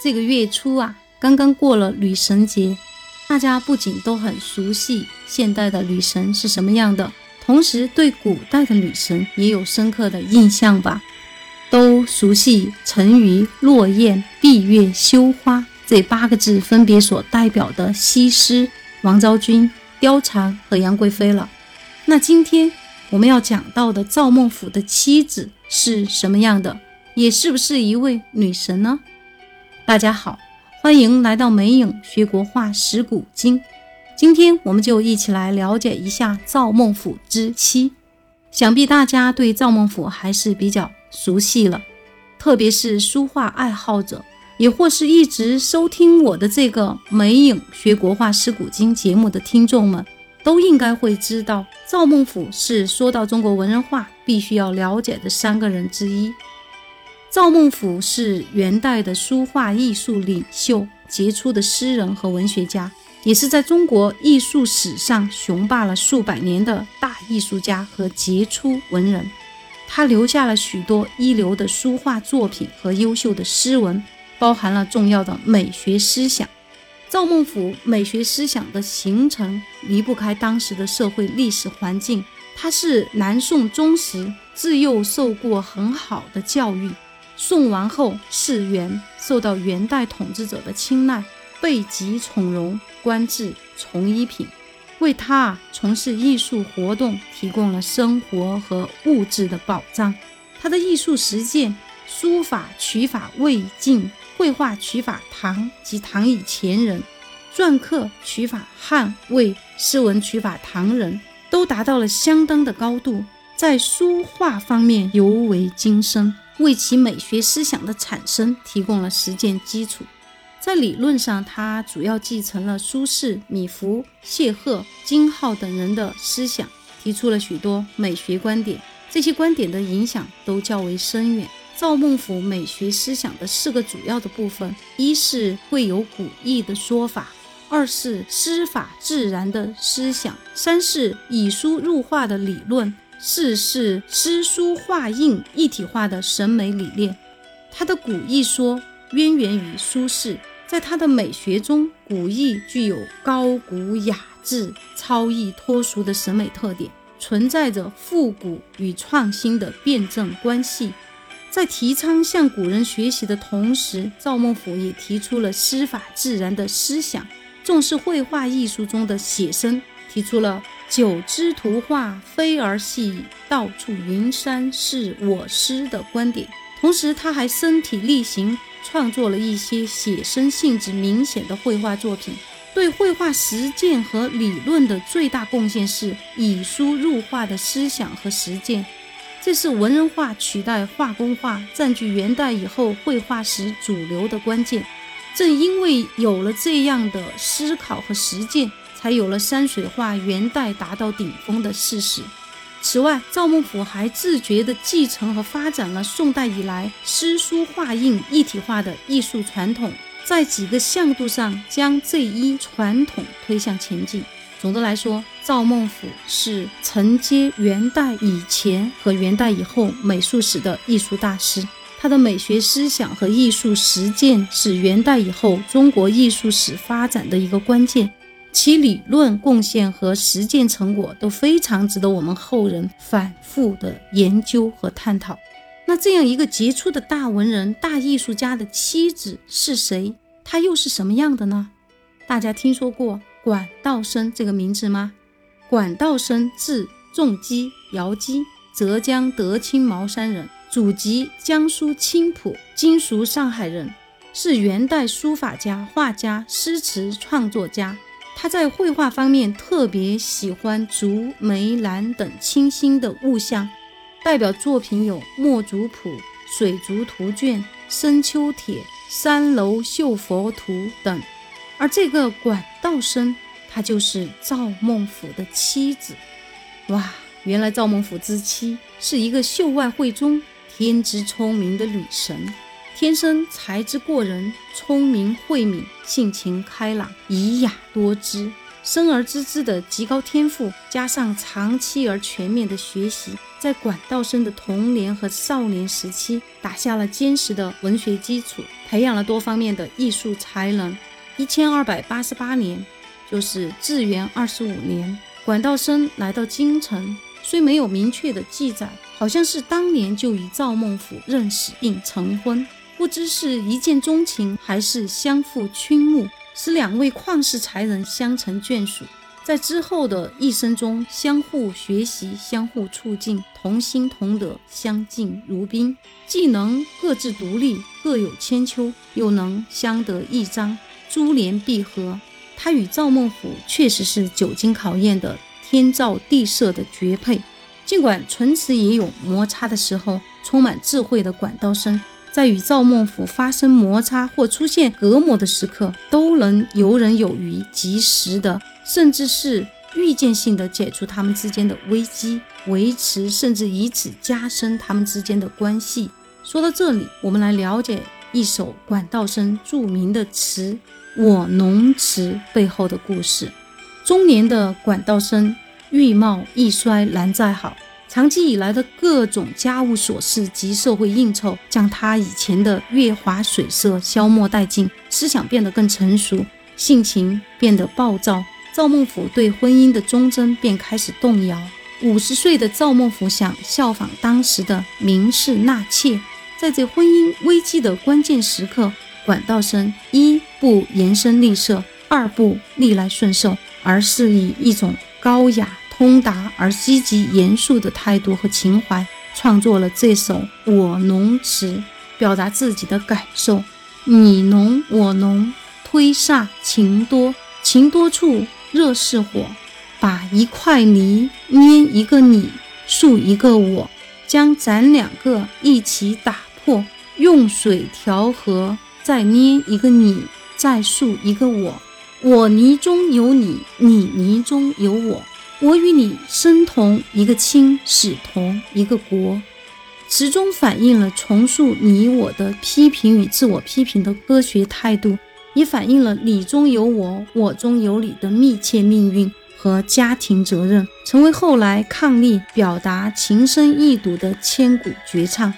这个月初啊，刚刚过了女神节，大家不仅都很熟悉现代的女神是什么样的，同时对古代的女神也有深刻的印象吧？都熟悉沉鱼落雁、闭月羞花这八个字分别所代表的西施、王昭君、貂蝉和杨贵妃了。那今天我们要讲到的赵孟俯的妻子是什么样的？也是不是一位女神呢？大家好，欢迎来到美影学国画识古今。今天我们就一起来了解一下赵孟俯之妻。想必大家对赵孟俯还是比较熟悉了，特别是书画爱好者，也或是一直收听我的这个美影学国画识古今节目的听众们，都应该会知道，赵孟俯是说到中国文人画必须要了解的三个人之一。赵孟俯是元代的书画艺术领袖，杰出的诗人和文学家，也是在中国艺术史上雄霸了数百年的大艺术家和杰出文人。他留下了许多一流的书画作品和优秀的诗文，包含了重要的美学思想。赵孟俯美学思想的形成离不开当时的社会历史环境。他是南宋宗时，自幼受过很好的教育。宋亡后，世元受到元代统治者的青睐，被极宠荣，官至从一品，为他从事艺术活动提供了生活和物质的保障。他的艺术实践，书法取法魏晋，绘画取法唐及唐以前人，篆刻取法汉魏，诗文取法唐人，都达到了相当的高度，在书画方面尤为精深。为其美学思想的产生提供了实践基础。在理论上，他主要继承了苏轼、米芾、谢赫、金浩等人的思想，提出了许多美学观点。这些观点的影响都较为深远。赵孟俯美学思想的四个主要的部分：一是会有古意的说法；二是诗法自然的思想；三是以书入画的理论。四是诗书画印一体化的审美理念，他的古意说渊源于苏轼。在他的美学中，古意具有高古雅致、超逸脱俗的审美特点，存在着复古与创新的辩证关系。在提倡向古人学习的同时，赵孟俯也提出了诗法自然的思想，重视绘画艺术中的写生，提出了。九枝图画飞儿戏，到处云山是我师的观点。同时，他还身体力行创作了一些写生性质明显的绘画作品。对绘画实践和理论的最大贡献是以书入画的思想和实践。这是文人画取代画工画，占据元代以后绘画史主流的关键。正因为有了这样的思考和实践。才有了山水画元代达到顶峰的事实。此外，赵孟俯还自觉地继承和发展了宋代以来诗书画印一体化的艺术传统，在几个向度上将这一传统推向前进。总的来说，赵孟俯是承接元代以前和元代以后美术史的艺术大师，他的美学思想和艺术实践是元代以后中国艺术史发展的一个关键。其理论贡献和实践成果都非常值得我们后人反复的研究和探讨。那这样一个杰出的大文人、大艺术家的妻子是谁？她又是什么样的呢？大家听说过管道升这个名字吗？管道升字仲基，姚基，浙江德清茅山人，祖籍江苏青浦，今属上海人，是元代书法家、画家、诗词创作家。他在绘画方面特别喜欢竹、梅、兰等清新的物象，代表作品有《墨竹谱》《水竹图卷》《深秋帖》《三楼绣佛图》等。而这个管道生，她就是赵孟俯的妻子。哇，原来赵孟俯之妻是一个秀外慧中、天资聪明的女神。天生才智过人，聪明慧敏，性情开朗，仪雅多姿，生而知之的极高天赋，加上长期而全面的学习，在管道生的童年和少年时期打下了坚实的文学基础，培养了多方面的艺术才能。一千二百八十八年，就是至元二十五年，管道生来到京城，虽没有明确的记载，好像是当年就与赵孟俯认识并成婚，不知是一见钟情还是相互倾慕。使两位旷世才人相成眷属，在之后的一生中相互学习、相互促进、同心同德、相敬如宾，既能各自独立、各有千秋，又能相得益彰、珠联璧合。他与赵孟俯确实是久经考验的天造地设的绝配。尽管唇齿也有摩擦的时候，充满智慧的管道生。在与赵孟俯发生摩擦或出现隔膜的时刻，都能游刃有余、及时的，甚至是预见性的解除他们之间的危机，维持甚至以此加深他们之间的关系。说到这里，我们来了解一首管道生著名的词《我侬词》背后的故事。中年的管道生，玉貌易衰难再好。长期以来的各种家务琐事及社会应酬，将他以前的月华水色消磨殆尽，思想变得更成熟，性情变得暴躁。赵孟俯对婚姻的忠贞便开始动摇。五十岁的赵孟俯想效仿当时的名士纳妾，在这婚姻危机的关键时刻，管道生一不言声吝啬，二不逆来顺受，而是以一种高雅。通达而积极严肃的态度和情怀，创作了这首《我侬词》，表达自己的感受。你侬我侬，推煞情多，情多处热似火。把一块泥捏一个你，塑一个我，将咱两个一起打破，用水调和，再捏一个你，再塑一个我。我泥中有你，你泥中有我。我与你生同一个亲，死同一个国，词中反映了重塑你我的批评与自我批评的科学态度，也反映了你中有我，我中有你的密切命运和家庭责任，成为后来抗力表达情深意笃的千古绝唱。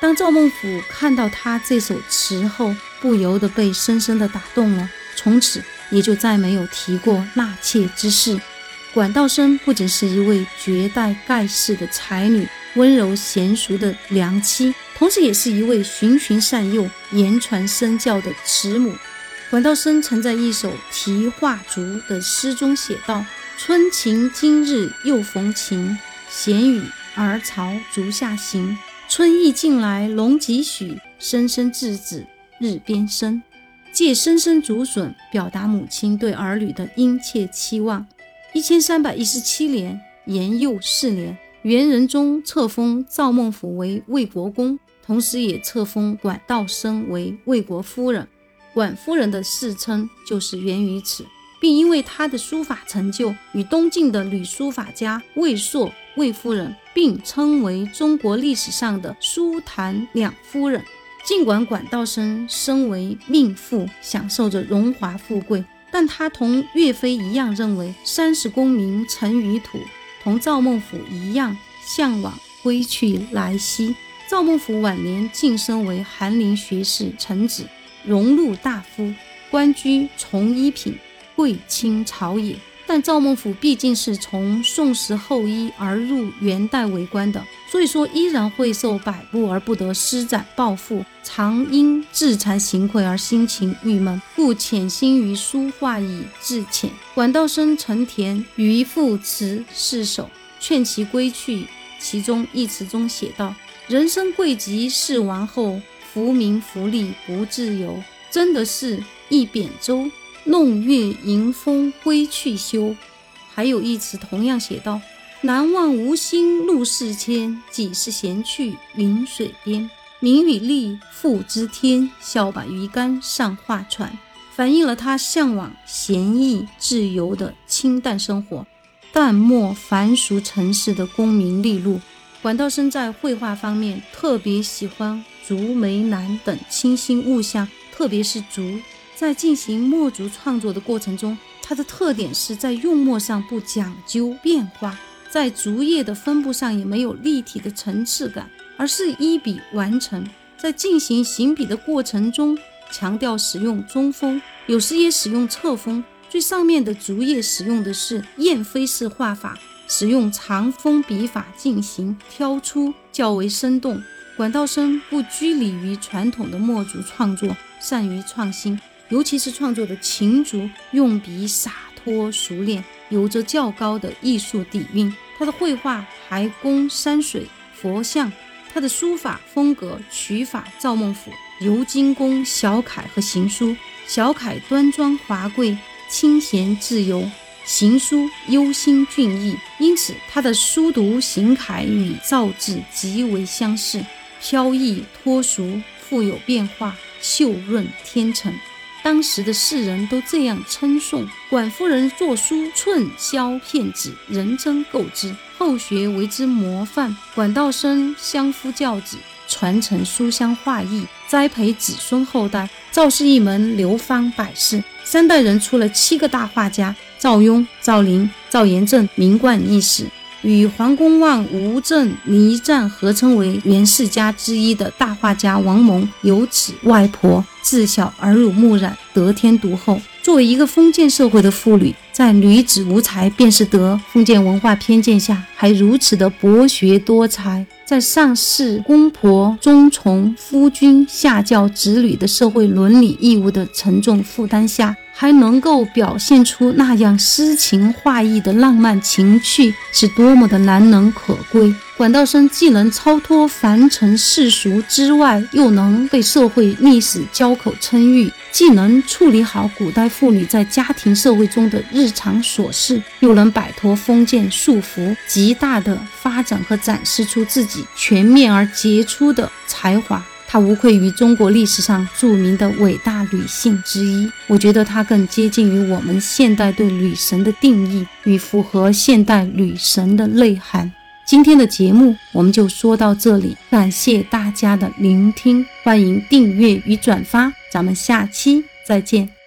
当赵孟俯看到他这首词后，不由得被深深的打动了，从此也就再没有提过纳妾之事。管道生不仅是一位绝代盖世的才女，温柔娴熟的良妻，同时也是一位循循善诱、言传身教的慈母。管道生曾在一首《题画竹》的诗中写道：“春晴今日又逢晴，闲雨儿朝竹下行。春意近来龙几许，声声稚子日边生。”借声声竹笋，表达母亲对儿女的殷切期望。一千三百一十七年，延佑四年，元仁宗册封赵孟俯为魏国公，同时也册封管道生为魏国夫人。管夫人的世称就是源于此，并因为她的书法成就，与东晋的女书法家魏硕、魏夫人并称为中国历史上的书坛两夫人。尽管管道生身为命妇，享受着荣华富贵。但他同岳飞一样认为三十功名尘与土，同赵孟俯一样向往归去来兮。赵孟俯晚年晋升为翰林学士臣子，荣禄大夫，官居从一品，贵卿朝野。但赵孟頫毕竟是从宋时后裔而入元代为官的，所以说依然会受摆布而不得施展抱负，常因自惭形秽而心情郁闷，故潜心于书画以自遣。管道生曾填渔父词四首，劝其归去。其中一词中写道：“人生贵极是王后，福名福利不自由。真的是一扁舟。”弄月迎风归去休，还有一词同样写道：“南望无心路事艰，几时闲去云水边？名与利付之天，笑把鱼竿上画船。”反映了他向往闲逸自由的清淡生活，淡漠凡俗尘世的功名利禄。管道生在绘画方面特别喜欢竹梅兰等清新物象，特别是竹。在进行墨竹创作的过程中，它的特点是在用墨上不讲究变化，在竹叶的分布上也没有立体的层次感，而是一笔完成。在进行行笔的过程中，强调使用中锋，有时也使用侧锋。最上面的竹叶使用的是燕飞式画法，使用长锋笔法进行挑出，较为生动。管道生不拘泥于传统的墨竹创作，善于创新。尤其是创作的琴竹，用笔洒脱熟练，有着较高的艺术底蕴。他的绘画还供山水、佛像，他的书法风格取法赵孟俯、尤金公小楷和行书。小楷端庄华贵，清闲自由；行书忧心俊逸，因此他的书读行楷与造字极为相似，飘逸脱俗，富有变化，秀润天成。当时的世人都这样称颂管夫人作书寸削片纸，人真构之，后学为之模范。管道生相夫教子，传承书香画艺，栽培子孙后代。赵氏一门流芳百世，三代人出了七个大画家：赵雍、赵林、赵延正，名冠一时。与黄公望、吴镇、倪瓒合称为元世家之一的大画家王蒙，有此外婆自小耳濡目染，得天独厚。作为一个封建社会的妇女，在女子无才便是德，封建文化偏见下还如此的博学多才，在上侍公婆、忠从夫君、下教子女的社会伦理义务的沉重负担下。还能够表现出那样诗情画意的浪漫情趣，是多么的难能可贵。管道生既能超脱凡尘世俗之外，又能被社会历史交口称誉；既能处理好古代妇女在家庭社会中的日常琐事，又能摆脱封建束缚，极大的发展和展示出自己全面而杰出的才华。她无愧于中国历史上著名的伟大女性之一。我觉得她更接近于我们现代对女神的定义，与符合现代女神的内涵。今天的节目我们就说到这里，感谢大家的聆听，欢迎订阅与转发，咱们下期再见。